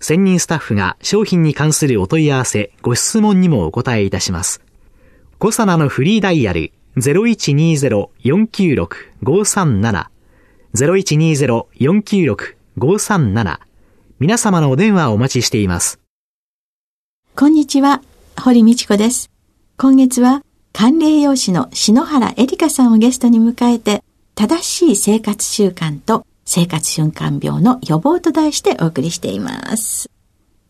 専任スタッフが商品に関するお問い合わせ、ご質問にもお答えいたします。コサナのフリーダイヤル0120-496-537 0120-496-537皆様のお電話をお待ちしています。こんにちは、堀道子です。今月は管理栄養士の篠原恵里香さんをゲストに迎えて、正しい生活習慣と生活瞬間病の予防と題してお送りしています。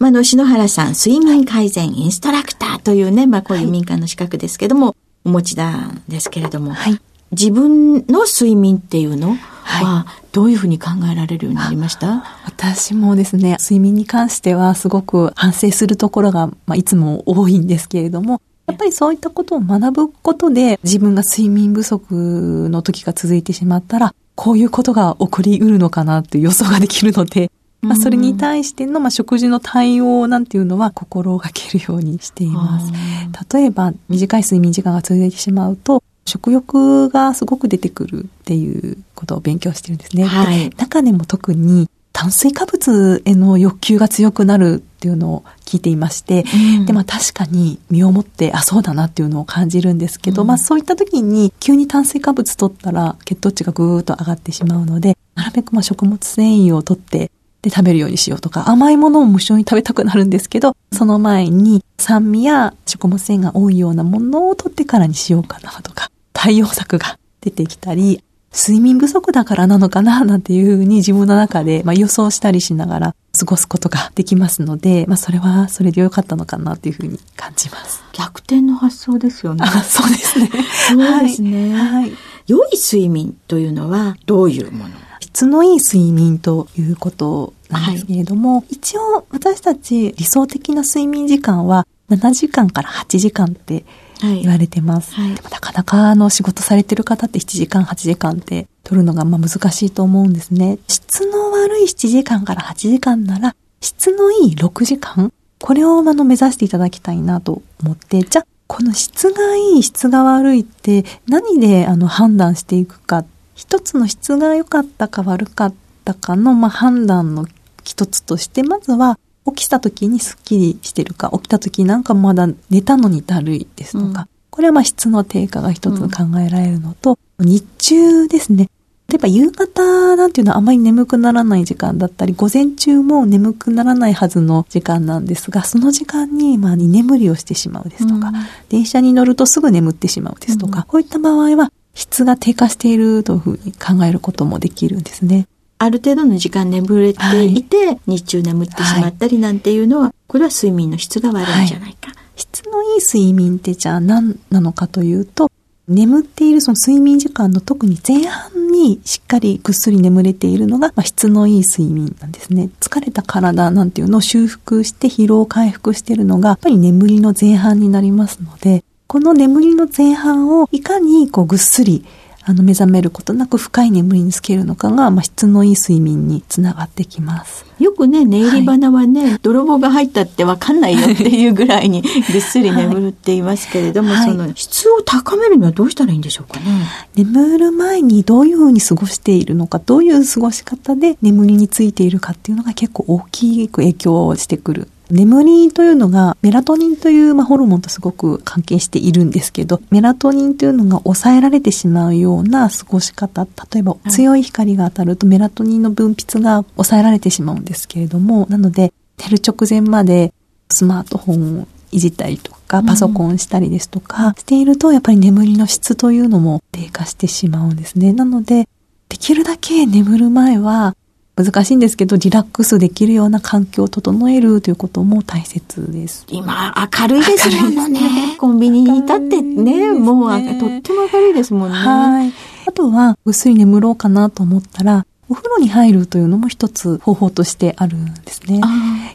まあ、の、篠原さん、睡眠改善インストラクターというね、まあ、こういう民間の資格ですけども、はい、お持ちなんですけれども、はい、自分の睡眠っていうのは、どういうふうに考えられるようになりました、私もですね、睡眠に関してはすごく反省するところが、まあ、いつも多いんですけれども、やっぱりそういったことを学ぶことで自分が睡眠不足の時が続いてしまったら、こういうことが起こりうるのかなっていう予想ができるので、まあ、それに対しての、まあ、食事の対応なんていうのは心がけるようにしています。例えば、短い睡眠時間が続いてしまうと、食欲がすごく出てくるっていうことを勉強してるんですね。はい、中でも特に炭水化物への欲求が強くなるっていうのを聞いていまして、うん、で、まあ確かに身をもって、あ、そうだなっていうのを感じるんですけど、うん、まあそういった時に急に炭水化物取ったら血糖値がぐーっと上がってしまうので、なるべくまあ食物繊維を取ってで食べるようにしようとか、甘いものを無性に食べたくなるんですけど、その前に酸味や食物繊維が多いようなものを取ってからにしようかなとか、対応策が出てきたり、睡眠不足だからなのかななんていうふうに自分の中で、まあ、予想したりしながら過ごすことができますので、まあ、それはそれで良かったのかなというふうに感じます。逆転の発想ですよね。あそうですね。そうですね。はい。良い睡眠というのはどういうもの？質のいい睡眠ということなんですけれども、はい、一応私たち理想的な睡眠時間は7時間から8時間って言われてます。はい、でもなかなかあの仕事されてる方って7時間、8時間って取るのがまあ難しいと思うんですね。質の悪い7時間から8時間なら、質のいい6時間これをあの目指していただきたいなと思って、じゃあこの質がいい、質が悪いって何であの判断していくか。一つの質が良かったか悪かったかのまあ判断の一つとして、まずは起きた時にスッキリしてるか、起きた時なんかまだ寝たのにだるいですとか、うん、これはまあ質の低下が一つ考えられるのと、うん、日中ですね。例えば夕方なんていうのはあまり眠くならない時間だったり、午前中も眠くならないはずの時間なんですが、その時間にまあ居眠りをしてしまうですとか、うん、電車に乗るとすぐ眠ってしまうですとか、こういった場合は質が低下しているというふうに考えることもできるんですね。ある程度の時間眠れていて、はい、日中眠ってしまったりなんていうのは、これは睡眠の質が悪いんじゃないか。はい、質のいい睡眠ってじゃあ何なのかというと、眠っているその睡眠時間の特に前半にしっかりぐっすり眠れているのが、まあ、質のいい睡眠なんですね。疲れた体なんていうのを修復して疲労回復しているのが、やっぱり眠りの前半になりますので、この眠りの前半をいかにこうぐっすりあの目覚めることなく深い眠りにつけるのかが、まあ、質のいい睡眠につながってきます。よくね、寝入り花はね、はい、泥棒が入ったってわかんないよっていうぐらいに ぐっすり眠るって言いますけれども、はい、その質を高めるにはどうしたらいいんでしょうかね？眠る前にどういうふうに過ごしているのか、どういう過ごし方で眠りについているかっていうのが結構大きく影響をしてくる眠りというのがメラトニンという、まあ、ホルモンとすごく関係しているんですけど、メラトニンというのが抑えられてしまうような過ごし方、例えば強い光が当たるとメラトニンの分泌が抑えられてしまうんですけれども、なので寝る直前までスマートフォンいじったりとか、パソコンしたりですとか、していると、やっぱり眠りの質というのも低下してしまうんですね。なので、できるだけ眠る前は、難しいんですけど、リラックスできるような環境を整えるということも大切です。今、明るいですもんね。ねコンビニにいたってね、ねもうとっても明るいですもんね。はい。あとは、ぐっすり眠ろうかなと思ったら、お風呂に入るというのも一つ方法としてあるんですね。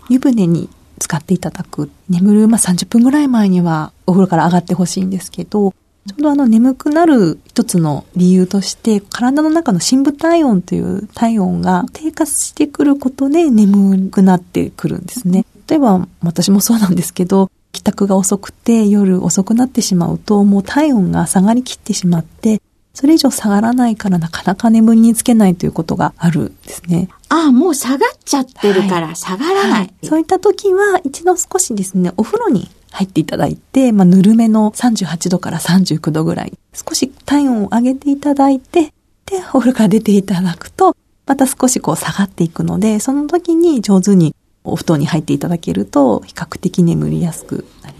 湯船に使っていただく。眠る、まあ、30分ぐらい前にはお風呂から上がってほしいんですけど、ちょうどあの眠くなる一つの理由として、体の中の深部体温という体温が低下してくることで眠くなってくるんですね。例えば私もそうなんですけど、帰宅が遅くて夜遅くなってしまうと、もう体温が下がりきってしまって、それ以上下がらないからなかなか眠りにつけないということがあるんですね。ああ、もう下がっちゃってるから下がらない。はいはい、そういった時は一度少しですね、お風呂に入っていただいて、まあ、ぬるめの38度から39度ぐらい、少し体温を上げていただいて、で、お風呂から出ていただくと、また少しこう下がっていくので、その時に上手にお布団に入っていただけると、比較的眠りやすくなり。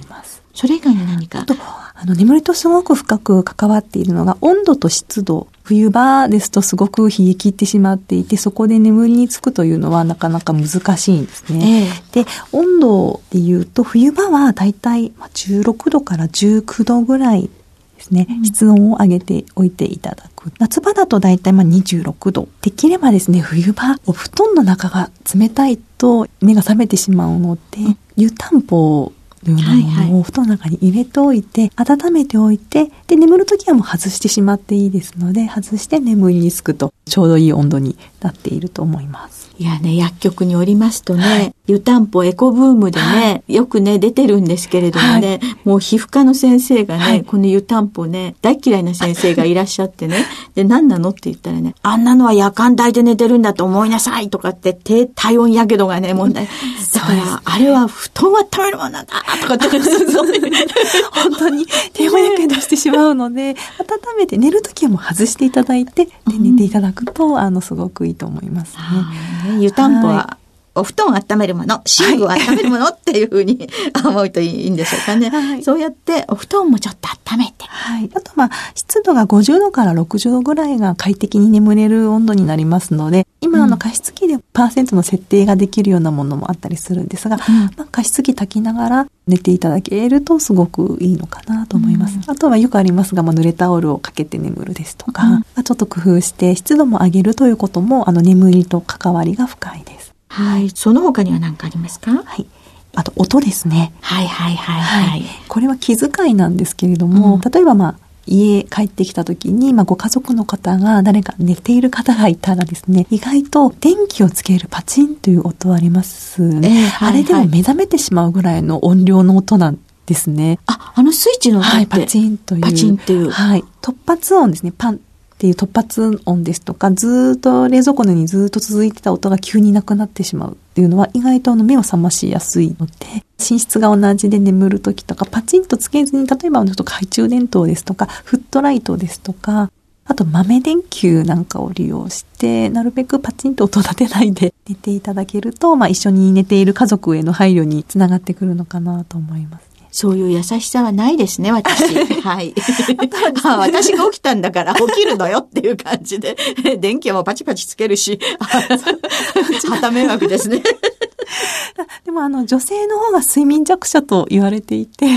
それ以外に何か？あと、あの、眠りとすごく深く関わっているのが、温度と湿度。冬場ですとすごく冷え切ってしまっていて、そこで眠りにつくというのはなかなか難しいんですね。えー、で、温度で言うと、冬場はだいたい16度から19度ぐらいですね、うん、室温を上げておいていただく。夏場だとだいたい26度。できればですね、冬場、お布団の中が冷たいと目が覚めてしまうので、うん、湯たんぽようなものを布団の中に入れておいて、温めておいて、で、眠るときはもう外してしまっていいですので、外して眠りにつくとちょうどいい温度になっていると思います。いやね、薬局におりますとね、はい、湯たんぽエコブームでね、はい、よくね、出てるんですけれどもね、はい、もう皮膚科の先生がね、この湯たんぽね、大嫌いな先生がいらっしゃってね、で、何なのって言ったらね、あんなのは夜間帯で寝てるんだと思いなさいとかって、低体温やけどがね、問題。だから、あれは布団は温めるものなんだとかって、本当に低温やけどしてしまうので、温めて寝るときはもう外していただいて、で、寝ていただくと、あの、すごくいいと思いますね。湯たんぽはお布団を温めるもの、寝具を温めるものっていうふうに思うといいんでしょうかね。はい、そうやってお布団もちょっと温めて。はい。あとまあ、湿度が50度から60度ぐらいが快適に眠れる温度になりますので、今あの加湿器でパーセントの設定ができるようなものもあったりするんですが、うん、まあ、加湿器炊きながら寝ていただけるとすごくいいのかなと思います。うん、あとはよくありますが、まあ、濡れタオルをかけて眠るですとか、うん、ちょっと工夫して湿度も上げるということも、あの眠りと関わりが深いです。はい。その他には何かありますか？はい。あと、音ですね。はいはいはいはい。はい、これは気遣いなんですけれども、うん、例えばまあ、家帰ってきた時に、まあ、ご家族の方が誰か寝ている方がいたらですね、意外と電気をつけるパチンという音ありますね。えーはいはい、あれでも目覚めてしまうぐらいの音量の音なんですね。あ、あのスイッチの音って、はい、パチンという。パチンっていう。はい。突発音ですね。パンっていう突発音ですとか、ずっと冷蔵庫のようにずっと続いてた音が急になくなってしまうっていうのは意外とあの目を覚ましやすいので、寝室が同じで眠る時とか、パチンとつけずに、例えばちょっと懐中電灯ですとか、フットライトですとか、あと豆電球なんかを利用して、なるべくパチンと音立てないで 寝ていただけると、まあ一緒に寝ている家族への配慮につながってくるのかなと思います。そういう優しさはないですね、私。はい。あ私が起きたんだから 起きるのよっていう感じで、電気もパチパチつけるし、はた迷惑ですね。でもあの女性の方が睡眠弱者と言われていて、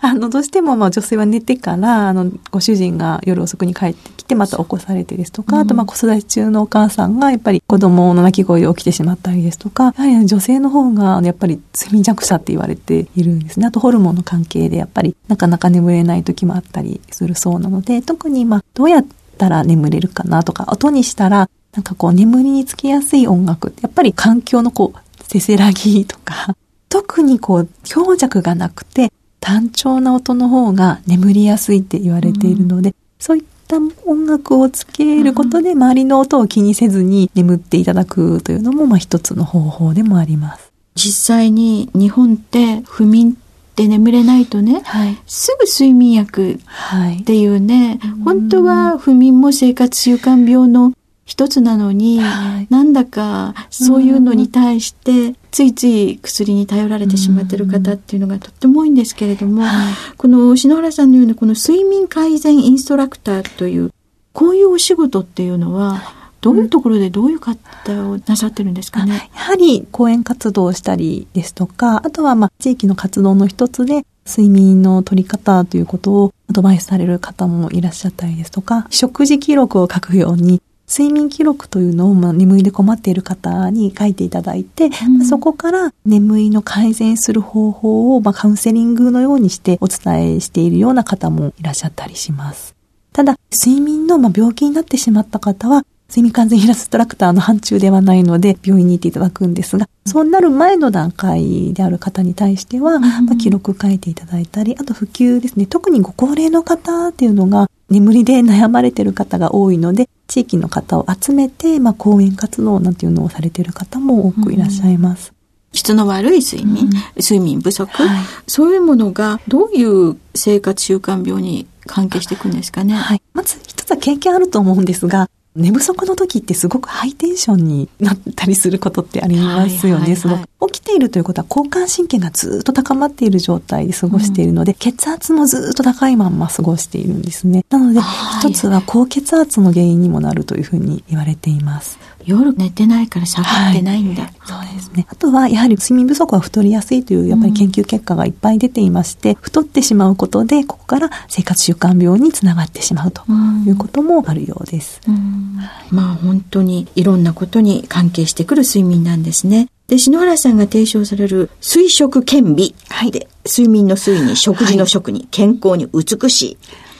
あのどうしてもまあ女性は寝てからあのご主人が夜遅くに帰ってきてまた起こされてですとか、うん、あとまあ子育て中のお母さんがやっぱり子供の泣き声で起きてしまったりですとか、やはり女性の方がやっぱり睡眠弱者って言われているんですね。あとホルモンの関係でやっぱりなかなか眠れない時もあったりするそうなので、特にまあどうやったら眠れるかなとか、音にしたらなんかこう眠りにつきやすい音楽ってやっぱり環境のこうせせらぎとか、特にこう強弱がなくて単調な音の方が眠りやすいって言われているので、うん、そういった音楽をつけることで周りの音を気にせずに眠っていただくというのもまあ一つの方法でもあります。実際に日本って不眠って眠れないとね、はい、すぐ睡眠薬っていうね、はい、本当は不眠も生活習慣病の一つなのに、はい、なんだかそういうのに対してついつい薬に頼られてしまっている方っていうのがとっても多いんですけれども、この篠原さんのようなこの睡眠改善インストラクターというこういうお仕事っていうのは、どういうところでどういう方をなさってるんですかね、やはり講演活動をしたりですとか、あとはまあ地域の活動の一つで睡眠の取り方ということをアドバイスされる方もいらっしゃったりですとか、食事記録を書くように睡眠記録というのを、まあ、眠りで困っている方に書いていただいて、うん、そこから眠りの改善する方法を、まあ、カウンセリングのようにしてお伝えしているような方もいらっしゃったりします。ただ、睡眠の、まあ、病気になってしまった方は、睡眠完全イラストラクターの範疇ではないので、病院に行っていただくんですが、そうなる前の段階である方に対しては、まあ、記録書いていただいたり、あと普及ですね、特にご高齢の方っていうのが、眠りで悩まれている方が多いので、地域の方を集めて、まあ、講演活動なんていうのをされている方も多くいらっしゃいます。質の悪い睡眠、うん、睡眠不足、はい、そういうものがどういう生活習慣病に関係していくんですかね。はい。まず一つは経験あると思うんですが、寝不足の時ってすごくハイテンションになったりすることってありますよね。その起きているということは交感神経がずっと高まっている状態で過ごしているので、うん、血圧もずっと高いまんま過ごしているんですね。なので、一つは高血圧の原因にもなるというふうに言われています。夜寝てないから下がってないんだ、はい、そうですね。あとは、やはり睡眠不足は太りやすいという、やっぱり研究結果がいっぱい出ていまして、うん、太ってしまうことで、ここから生活習慣病につながってしまうということもあるようです。うん、まあ本当にいろんなことに関係してくる睡眠なんですね。で、篠原さんが提唱される睡食健美。はい。で、睡眠の睡に食事の食に健康に美しい。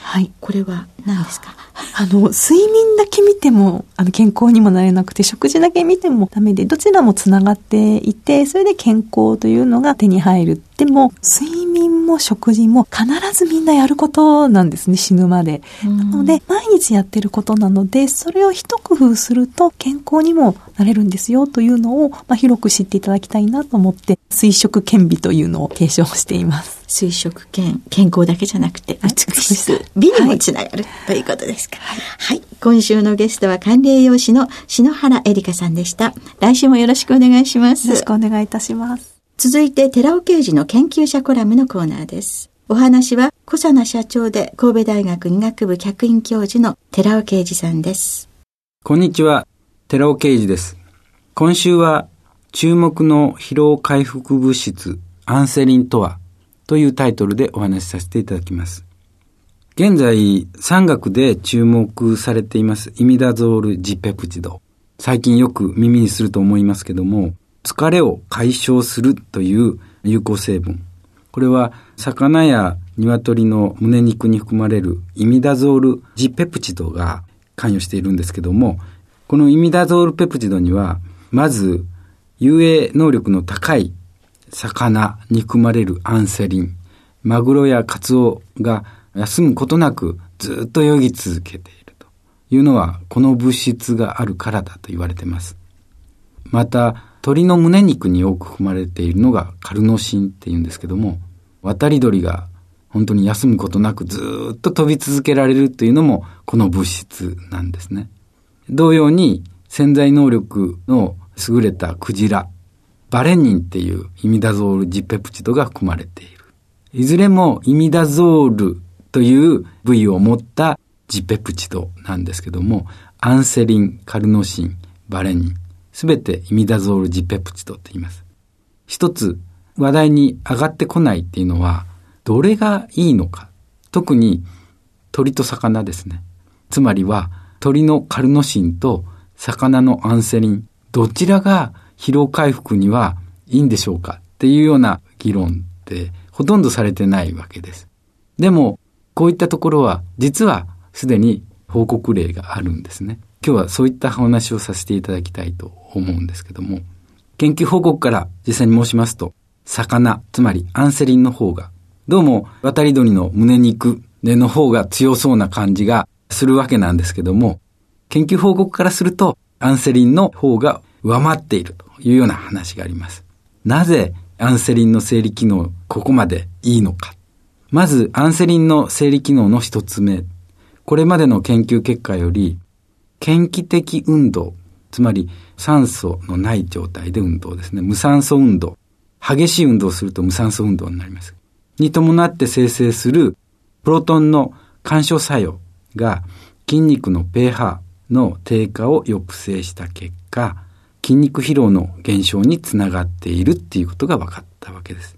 はい。これは何ですか？あの、睡眠だけ見ても、あの、健康にもなれなくて、食事だけ見てもダメで、どちらもつながっていて、それで健康というのが手に入る。でも、睡眠も食事も必ずみんなやることなんですね、死ぬまで。なので、毎日やってることなので、それを一工夫すると健康にもなれるんですよというのを、まあ、広く知っていただきたいなと思って、水食健美というのを提唱しています。水食健、健康だけじゃなくて美しく、美にもつながる、ということですか。はい、はい。今週のゲストは管理栄養士の篠原恵里香さんでした。来週もよろしくお願いします。よろしくお願いいたします。続いて、寺尾刑事の研究者コラムのコーナーです。お話は、小佐奈社長で神戸大学医学部客員教授の寺尾刑事さんです。こんにちは、寺尾刑事です。今週は、注目の疲労回復物質、アンセリンとは、というタイトルでお話しさせていただきます。現在、産学で注目されていますイミダゾールジペプチド。最近よく耳にすると思いますけども、疲れを解消するという有効成分。これは魚や鶏の胸肉に含まれるイミダゾールジペプチドが関与しているんですけども、このイミダゾールペプチドには、まず遊泳能力の高い魚に含まれるアンセリン、マグロやカツオが休むことなくずっと泳ぎ続けているというのは、この物質があるからだと言われています。また、鳥の胸肉に多く含まれているのがカルノシンっていうんですけども、渡り鳥が本当に休むことなくずっと飛び続けられるというのもこの物質なんですね。同様に潜在能力の優れたクジラ、バレニンっていうイミダゾールジペプチドが含まれている。いずれもイミダゾールという部位を持ったジペプチドなんですけども、アンセリン、カルノシン、バレニン、すべてイミダゾールジペプチドって言います。一つ話題に上がってこないっていうのは、どれがいいのか。特に鳥と魚ですね。つまりは鳥のカルノシンと魚のアンセリン、どちらが疲労回復にはいいんでしょうかっていうような議論ってほとんどされてないわけです。でも、こういったところは実はすでに報告例があるんですね。今日はそういった話をさせていただきたいと思うんですけども、研究報告から実際に申しますと、魚、つまりアンセリンの方が、どうも渡り鳥の胸肉での方が強そうな感じがするわけなんですけども、研究報告からすると、アンセリンの方が上回っているというような話があります。なぜアンセリンの生理機能、ここまでいいのか。まず、アンセリンの生理機能の一つ目。これまでの研究結果より、献気的運動、つまり酸素のない状態で運動ですね。無酸素運動。激しい運動をすると無酸素運動になります。に伴って生成するプロトンの干渉作用が筋肉の pH の低下を抑制した結果、筋肉疲労の減少につながっているっていうことが分かったわけです。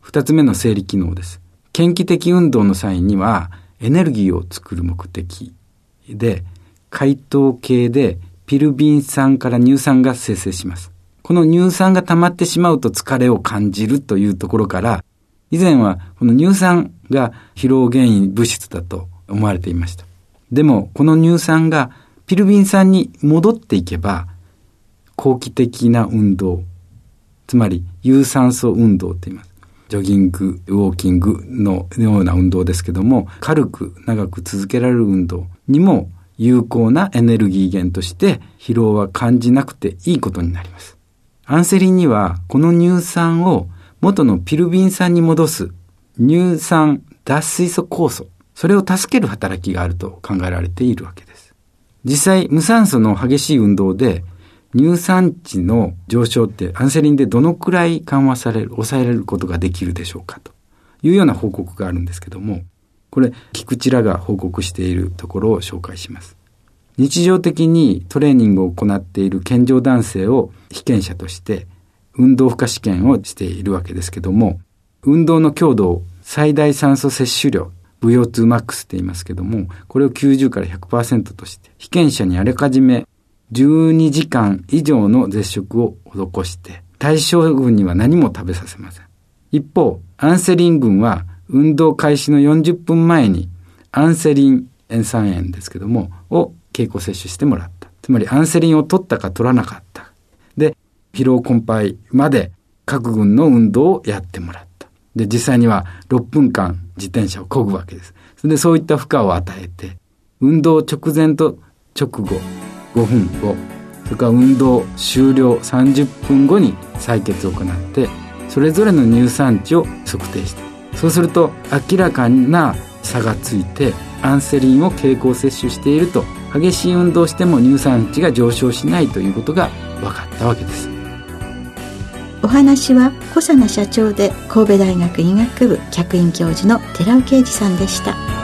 二つ目の生理機能です。献気的運動の際にはエネルギーを作る目的で、解糖系でピルビン酸から乳酸が生成します。この乳酸が溜まってしまうと疲れを感じるというところから、以前はこの乳酸が疲労原因物質だと思われていました。でも、この乳酸がピルビン酸に戻っていけば、後期的な運動、つまり有酸素運動って言います。ジョギング、ウォーキングのような運動ですけども、軽く長く続けられる運動にも有効なエネルギー源として疲労は感じなくていいことになります。アンセリンにはこの乳酸を元のピルビン酸に戻す乳酸脱水素酵素、それを助ける働きがあると考えられているわけです。実際、無酸素の激しい運動で乳酸値の上昇ってアンセリンでどのくらい緩和される、抑えられることができるでしょうかというような報告があるんですけども、これ、菊池らが報告しているところを紹介します。日常的にトレーニングを行っている健常男性を被験者として運動負荷試験をしているわけですけども、運動の強度を最大酸素摂取量、VO2 マックスって言いますけども、これを90から100%として、被験者にあらかじめ12時間以上の絶食を施して、対象群には何も食べさせません。一方、アンセリン群は運動開始の40分前にアンセリン塩酸塩ですけども、を経口摂取してもらった。つまりアンセリンを取ったか取らなかった。で、疲労困憊まで各群の運動をやってもらった。で、実際には6分間自転車を漕ぐわけです。それでそういった負荷を与えて、運動直前と直後、5分後、それから運動終了30分後に採血を行って、それぞれの乳酸値を測定した。そうすると明らかな差がついてアンセリンを経口摂取していると。激しい運動しても乳酸値が上昇しないということが分かったわけです。お話は小佐奈社長で神戸大学医学部客員教授の寺尾啓二さんでした。